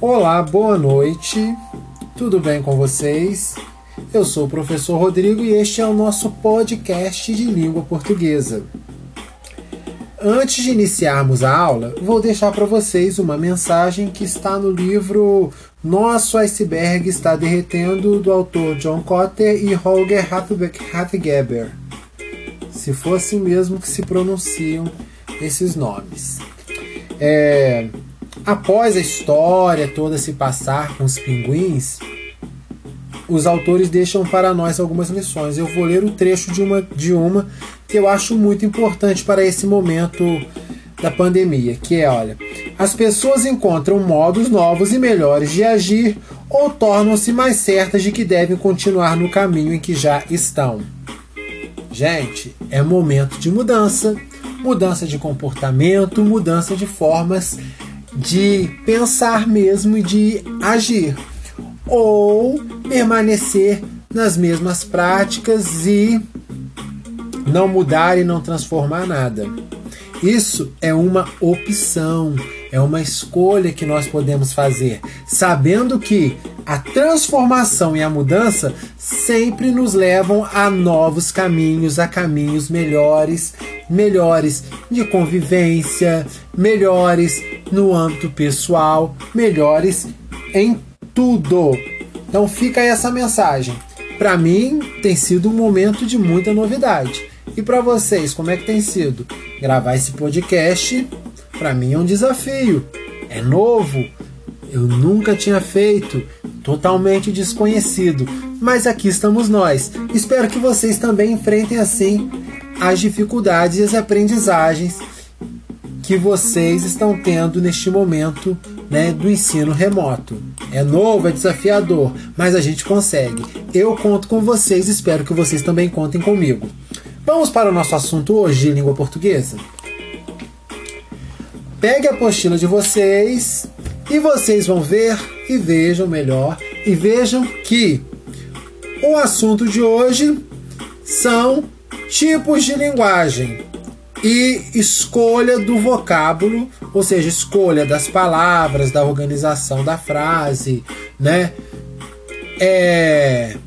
Olá, boa noite. Tudo bem com vocês? Eu sou o professor Rodrigo e este é o nosso podcast de língua portuguesa. Antes de iniciarmos a aula, vou deixar para vocês uma mensagem que está no livro Nosso Iceberg Está Derretendo, do autor John Cotter e Holger Hattgeber. Se for assim mesmo que se pronunciam esses nomes. É, Após a história toda se passar com os pinguins, os autores deixam para nós algumas lições. Eu vou ler o trecho de uma, de uma que eu acho muito importante para esse momento da pandemia, que é, olha, as pessoas encontram modos novos e melhores de agir ou tornam-se mais certas de que devem continuar no caminho em que já estão. Gente, é momento de mudança, mudança de comportamento, mudança de formas de pensar mesmo e de agir, ou permanecer nas mesmas práticas e não mudar e não transformar nada. Isso é uma opção, é uma escolha que nós podemos fazer, sabendo que a transformação e a mudança sempre nos levam a novos caminhos, a caminhos melhores, melhores de convivência, melhores no âmbito pessoal, melhores em tudo. Então fica essa mensagem. Para mim tem sido um momento de muita novidade. E para vocês, como é que tem sido? Gravar esse podcast para mim é um desafio. É novo, eu nunca tinha feito, totalmente desconhecido. Mas aqui estamos nós. Espero que vocês também enfrentem assim as dificuldades e as aprendizagens que vocês estão tendo neste momento né, do ensino remoto. É novo, é desafiador, mas a gente consegue. Eu conto com vocês, espero que vocês também contem comigo. Vamos para o nosso assunto hoje de língua portuguesa? Pegue a apostila de vocês e vocês vão ver e vejam melhor e vejam que o assunto de hoje são tipos de linguagem e escolha do vocábulo, ou seja, escolha das palavras, da organização da frase, né? É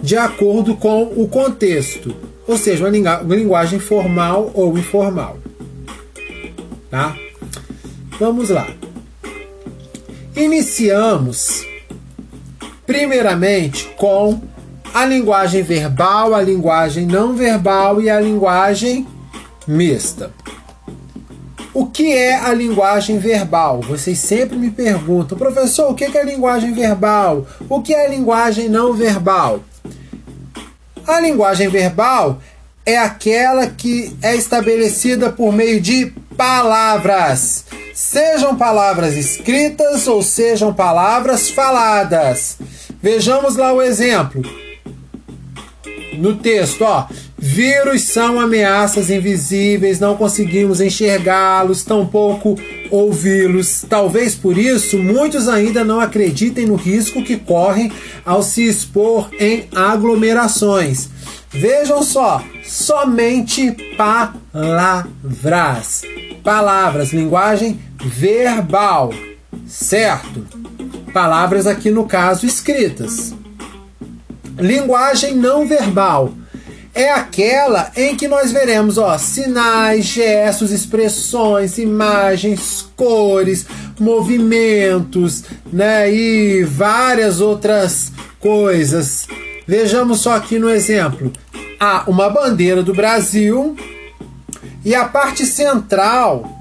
de acordo com o contexto, ou seja, uma linguagem formal ou informal. Tá? Vamos lá. Iniciamos primeiramente com a linguagem verbal, a linguagem não verbal e a linguagem mista. O que é a linguagem verbal? Vocês sempre me perguntam, professor, o que é a linguagem verbal? O que é a linguagem não verbal? A linguagem verbal é aquela que é estabelecida por meio de palavras, sejam palavras escritas ou sejam palavras faladas. Vejamos lá o exemplo no texto, ó. Vírus são ameaças invisíveis, não conseguimos enxergá-los, tampouco ouvi-los. Talvez por isso muitos ainda não acreditem no risco que correm ao se expor em aglomerações. Vejam só, somente palavras. Palavras, linguagem verbal, certo? Palavras aqui no caso escritas. Linguagem não verbal é aquela em que nós veremos ó, sinais, gestos, expressões, imagens, cores, movimentos, né, e várias outras coisas. Vejamos só aqui no exemplo: há uma bandeira do Brasil e a parte central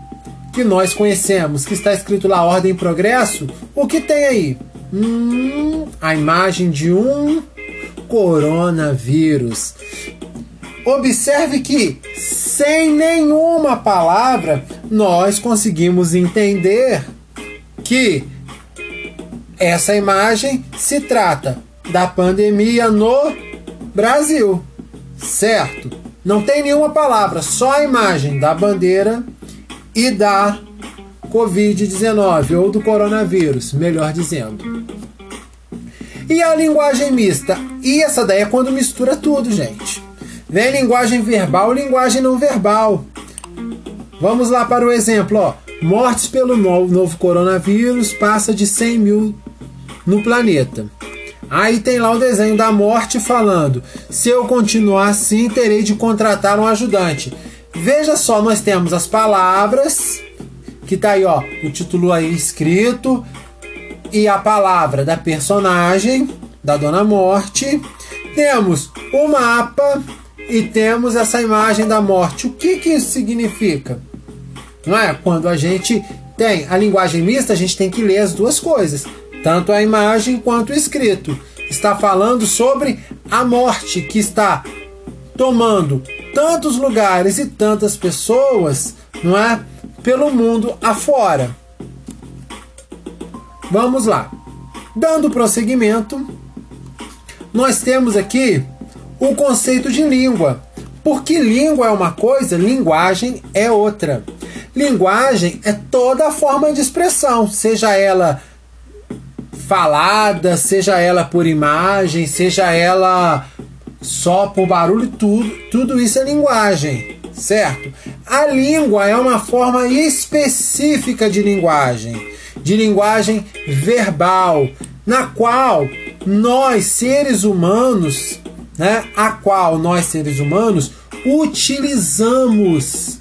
que nós conhecemos, que está escrito lá Ordem e Progresso, o que tem aí? Hum, a imagem de um coronavírus. Observe que, sem nenhuma palavra, nós conseguimos entender que essa imagem se trata da pandemia no Brasil, certo? Não tem nenhuma palavra, só a imagem da bandeira e da Covid-19 ou do coronavírus, melhor dizendo. E a linguagem mista? E essa daí é quando mistura tudo, gente. Vem linguagem verbal linguagem não verbal. Vamos lá para o exemplo, ó. Mortes pelo novo coronavírus passa de 100 mil no planeta. Aí tem lá o desenho da morte falando: se eu continuar assim, terei de contratar um ajudante. Veja só, nós temos as palavras, que tá aí, ó, o título aí escrito, e a palavra da personagem, da Dona Morte. Temos o mapa e temos essa imagem da morte. O que, que isso significa? Não é? Quando a gente tem a linguagem mista, a gente tem que ler as duas coisas, tanto a imagem quanto o escrito. Está falando sobre a morte que está tomando tantos lugares e tantas pessoas, não é? Pelo mundo afora. Vamos lá. Dando prosseguimento, nós temos aqui o conceito de língua. Porque língua é uma coisa, linguagem é outra. Linguagem é toda forma de expressão, seja ela falada, seja ela por imagem, seja ela só por barulho, tudo, tudo isso é linguagem, certo? A língua é uma forma específica de linguagem, de linguagem verbal, na qual nós seres humanos, né, a qual nós seres humanos utilizamos,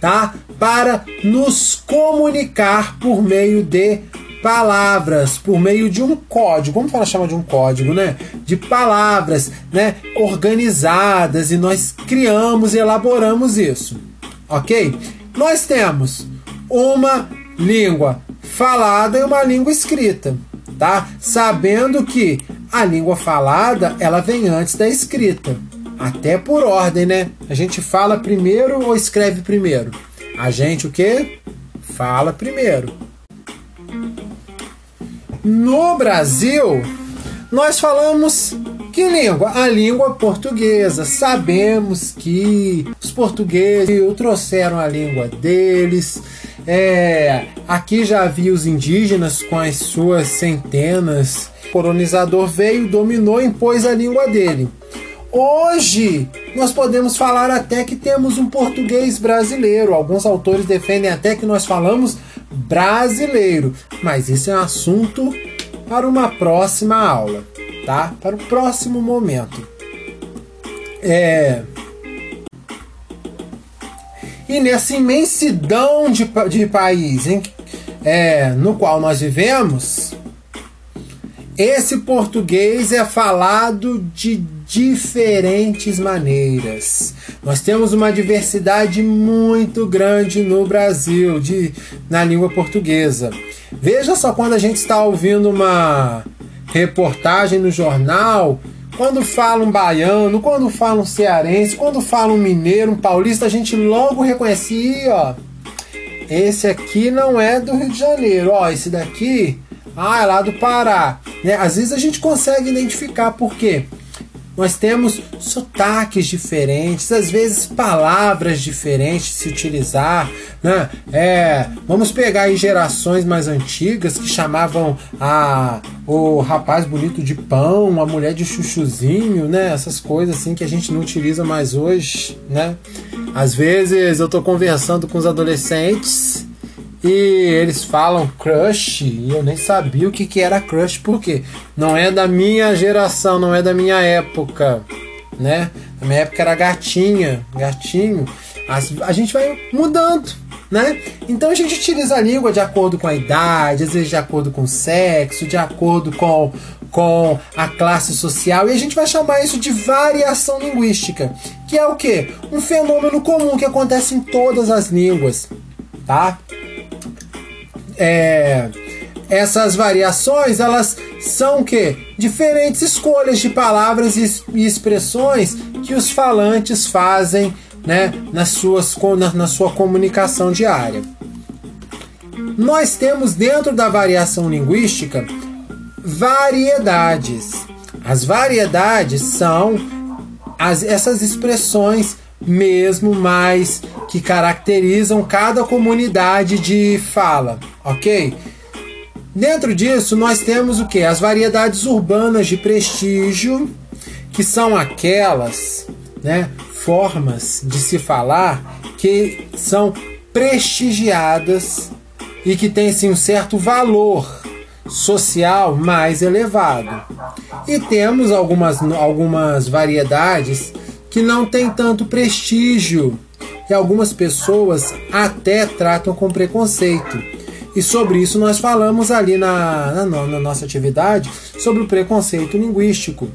tá? Para nos comunicar por meio de palavras por meio de um código, vamos falar chamar de um código, né? De palavras, né? Organizadas e nós criamos e elaboramos isso, ok? Nós temos uma língua falada e uma língua escrita, tá? Sabendo que a língua falada ela vem antes da escrita, até por ordem, né? A gente fala primeiro ou escreve primeiro? A gente o que? Fala primeiro. No Brasil, nós falamos que língua? A língua portuguesa. Sabemos que os portugueses trouxeram a língua deles. É, aqui já havia os indígenas com as suas centenas. O colonizador veio, dominou e impôs a língua dele. Hoje, nós podemos falar até que temos um português brasileiro. Alguns autores defendem até que nós falamos brasileiro. Mas isso é um assunto para uma próxima aula, tá? Para o próximo momento. É... E nessa imensidão de, de país em, é, no qual nós vivemos, esse português é falado de diferentes maneiras. Nós temos uma diversidade muito grande no Brasil de, na língua portuguesa. Veja só quando a gente está ouvindo uma reportagem no jornal, quando fala um baiano, quando fala um cearense, quando fala um mineiro, um paulista, a gente logo reconhece, ó, esse aqui não é do Rio de Janeiro, ó, esse daqui, ah, é lá do Pará. Né? Às vezes a gente consegue identificar por quê? Nós temos sotaques diferentes, às vezes palavras diferentes se utilizar. Né? É, vamos pegar aí gerações mais antigas que chamavam a, o rapaz bonito de pão, a mulher de chuchuzinho, né? essas coisas assim que a gente não utiliza mais hoje. Né? Às vezes eu estou conversando com os adolescentes e eles falam crush e eu nem sabia o que, que era crush porque não é da minha geração, não é da minha época, né? Na minha época era gatinha, gatinho. As, a gente vai mudando, né? Então a gente utiliza a língua de acordo com a idade, às vezes de acordo com o sexo, de acordo com, com a classe social, e a gente vai chamar isso de variação linguística, que é o que? Um fenômeno comum que acontece em todas as línguas, tá? É, essas variações elas são que diferentes escolhas de palavras e expressões que os falantes fazem né, nas suas, na, na sua comunicação diária. Nós temos dentro da variação linguística variedades. As variedades são as, essas expressões mesmo mais que caracterizam cada comunidade de fala, ok? Dentro disso, nós temos o que? As variedades urbanas de prestígio, que são aquelas né, formas de se falar que são prestigiadas e que tem sim um certo valor social mais elevado. E temos algumas, algumas variedades que não têm tanto prestígio e algumas pessoas até tratam com preconceito. E sobre isso nós falamos ali na, na, na nossa atividade sobre o preconceito linguístico,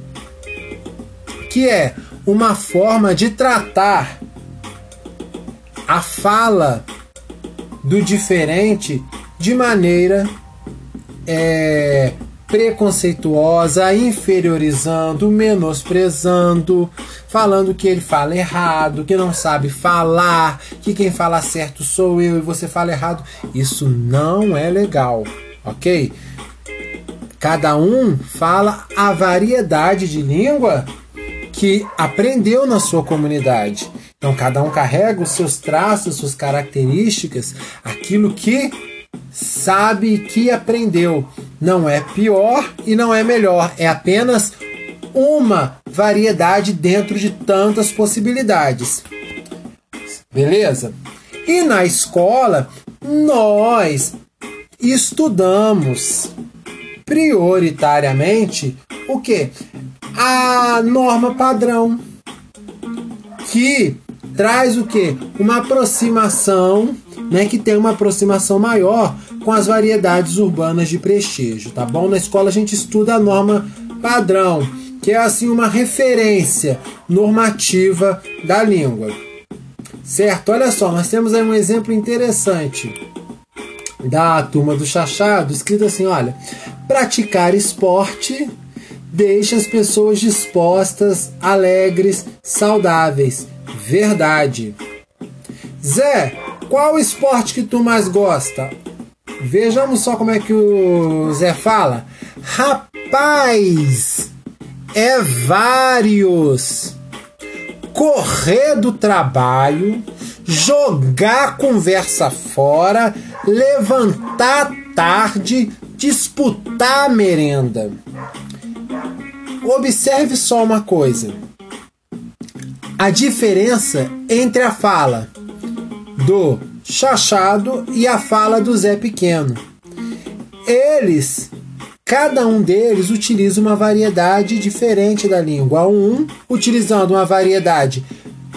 que é uma forma de tratar a fala do diferente de maneira é, preconceituosa, inferiorizando, menosprezando, falando que ele fala errado, que não sabe falar, que quem fala certo sou eu e você fala errado. Isso não é legal, ok? Cada um fala a variedade de língua que aprendeu na sua comunidade. Então, cada um carrega os seus traços, suas características, aquilo que sabe que aprendeu. Não é pior e não é melhor, é apenas uma variedade dentro de tantas possibilidades. Beleza? E na escola, nós estudamos prioritariamente o que? A norma padrão, que traz o que? Uma aproximação, né, que tem uma aproximação maior com as variedades urbanas de prestígio, tá bom? Na escola a gente estuda a norma padrão, que é assim uma referência normativa da língua. Certo? Olha só, nós temos aí um exemplo interessante da turma do Chachado, escrito assim, olha, praticar esporte deixa as pessoas dispostas, alegres, saudáveis. Verdade. Zé, qual esporte que tu mais gosta? Vejamos só como é que o Zé fala. Rapaz, é vários. Correr do trabalho, jogar conversa fora, levantar tarde, disputar merenda. Observe só uma coisa. A diferença entre a fala do Chachado e a fala do Zé Pequeno. Eles Cada um deles utiliza uma variedade diferente da língua. Um utilizando uma variedade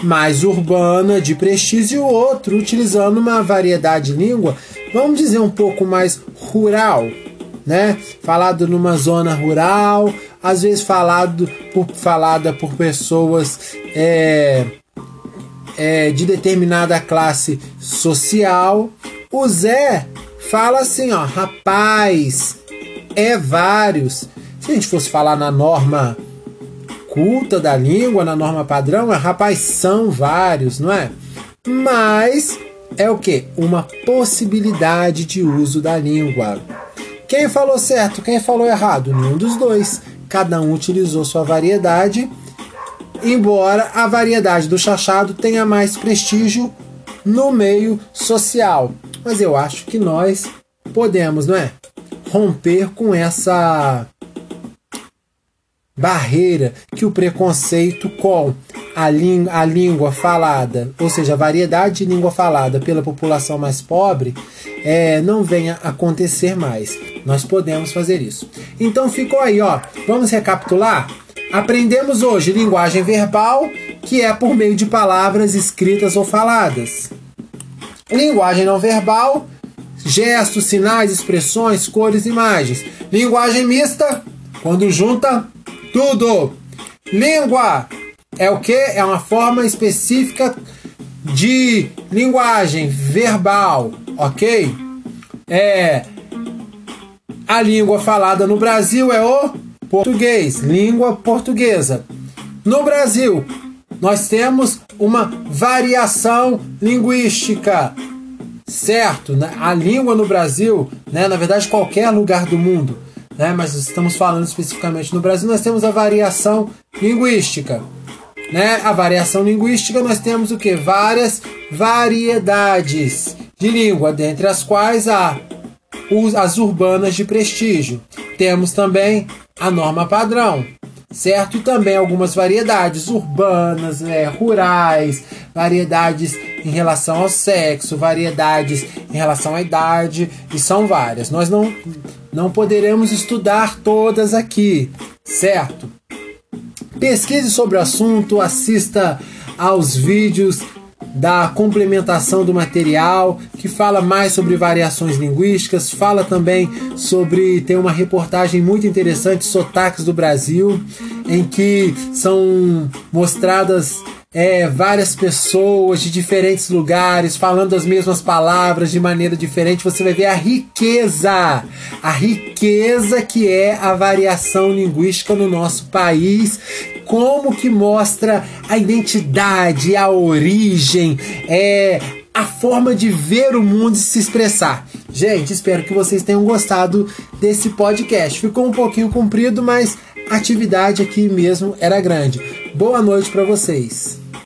mais urbana, de prestígio, e o outro utilizando uma variedade de língua, vamos dizer, um pouco mais rural, né? Falado numa zona rural, às vezes falado por, falada por pessoas é, é, de determinada classe social. O Zé fala assim, ó, rapaz, é vários. Se a gente fosse falar na norma culta da língua, na norma padrão, é rapaz, são vários, não é? Mas é o que? Uma possibilidade de uso da língua. Quem falou certo, quem falou errado? Nenhum dos dois. Cada um utilizou sua variedade, embora a variedade do chachado tenha mais prestígio no meio social. Mas eu acho que nós podemos, não é? Romper com essa barreira que o preconceito com a, a língua falada, ou seja, a variedade de língua falada pela população mais pobre, é, não venha acontecer mais. Nós podemos fazer isso. Então ficou aí, ó. Vamos recapitular? Aprendemos hoje linguagem verbal, que é por meio de palavras escritas ou faladas. Linguagem não verbal, gestos, sinais, expressões, cores, imagens. Linguagem mista, quando junta tudo. Língua é o que? É uma forma específica de linguagem verbal, ok? É a língua falada no Brasil é o português, língua portuguesa. No Brasil, nós temos uma variação linguística certo, né? a língua no Brasil, né, na verdade qualquer lugar do mundo, né, mas estamos falando especificamente no Brasil, nós temos a variação linguística. Né? A variação linguística nós temos o que? Várias variedades de língua, dentre as quais há as urbanas de prestígio. Temos também a norma padrão, certo? Também algumas variedades urbanas, né, rurais, variedades em relação ao sexo, variedades em relação à idade, e são várias. Nós não, não poderemos estudar todas aqui, certo? Pesquise sobre o assunto, assista aos vídeos da complementação do material, que fala mais sobre variações linguísticas, fala também sobre. tem uma reportagem muito interessante, Sotaques do Brasil, em que são mostradas é, várias pessoas de diferentes lugares falando as mesmas palavras de maneira diferente, você vai ver a riqueza, a riqueza que é a variação linguística no nosso país, como que mostra a identidade, a origem, é, a forma de ver o mundo e se expressar. Gente, espero que vocês tenham gostado desse podcast. Ficou um pouquinho comprido, mas a atividade aqui mesmo era grande. Boa noite para vocês.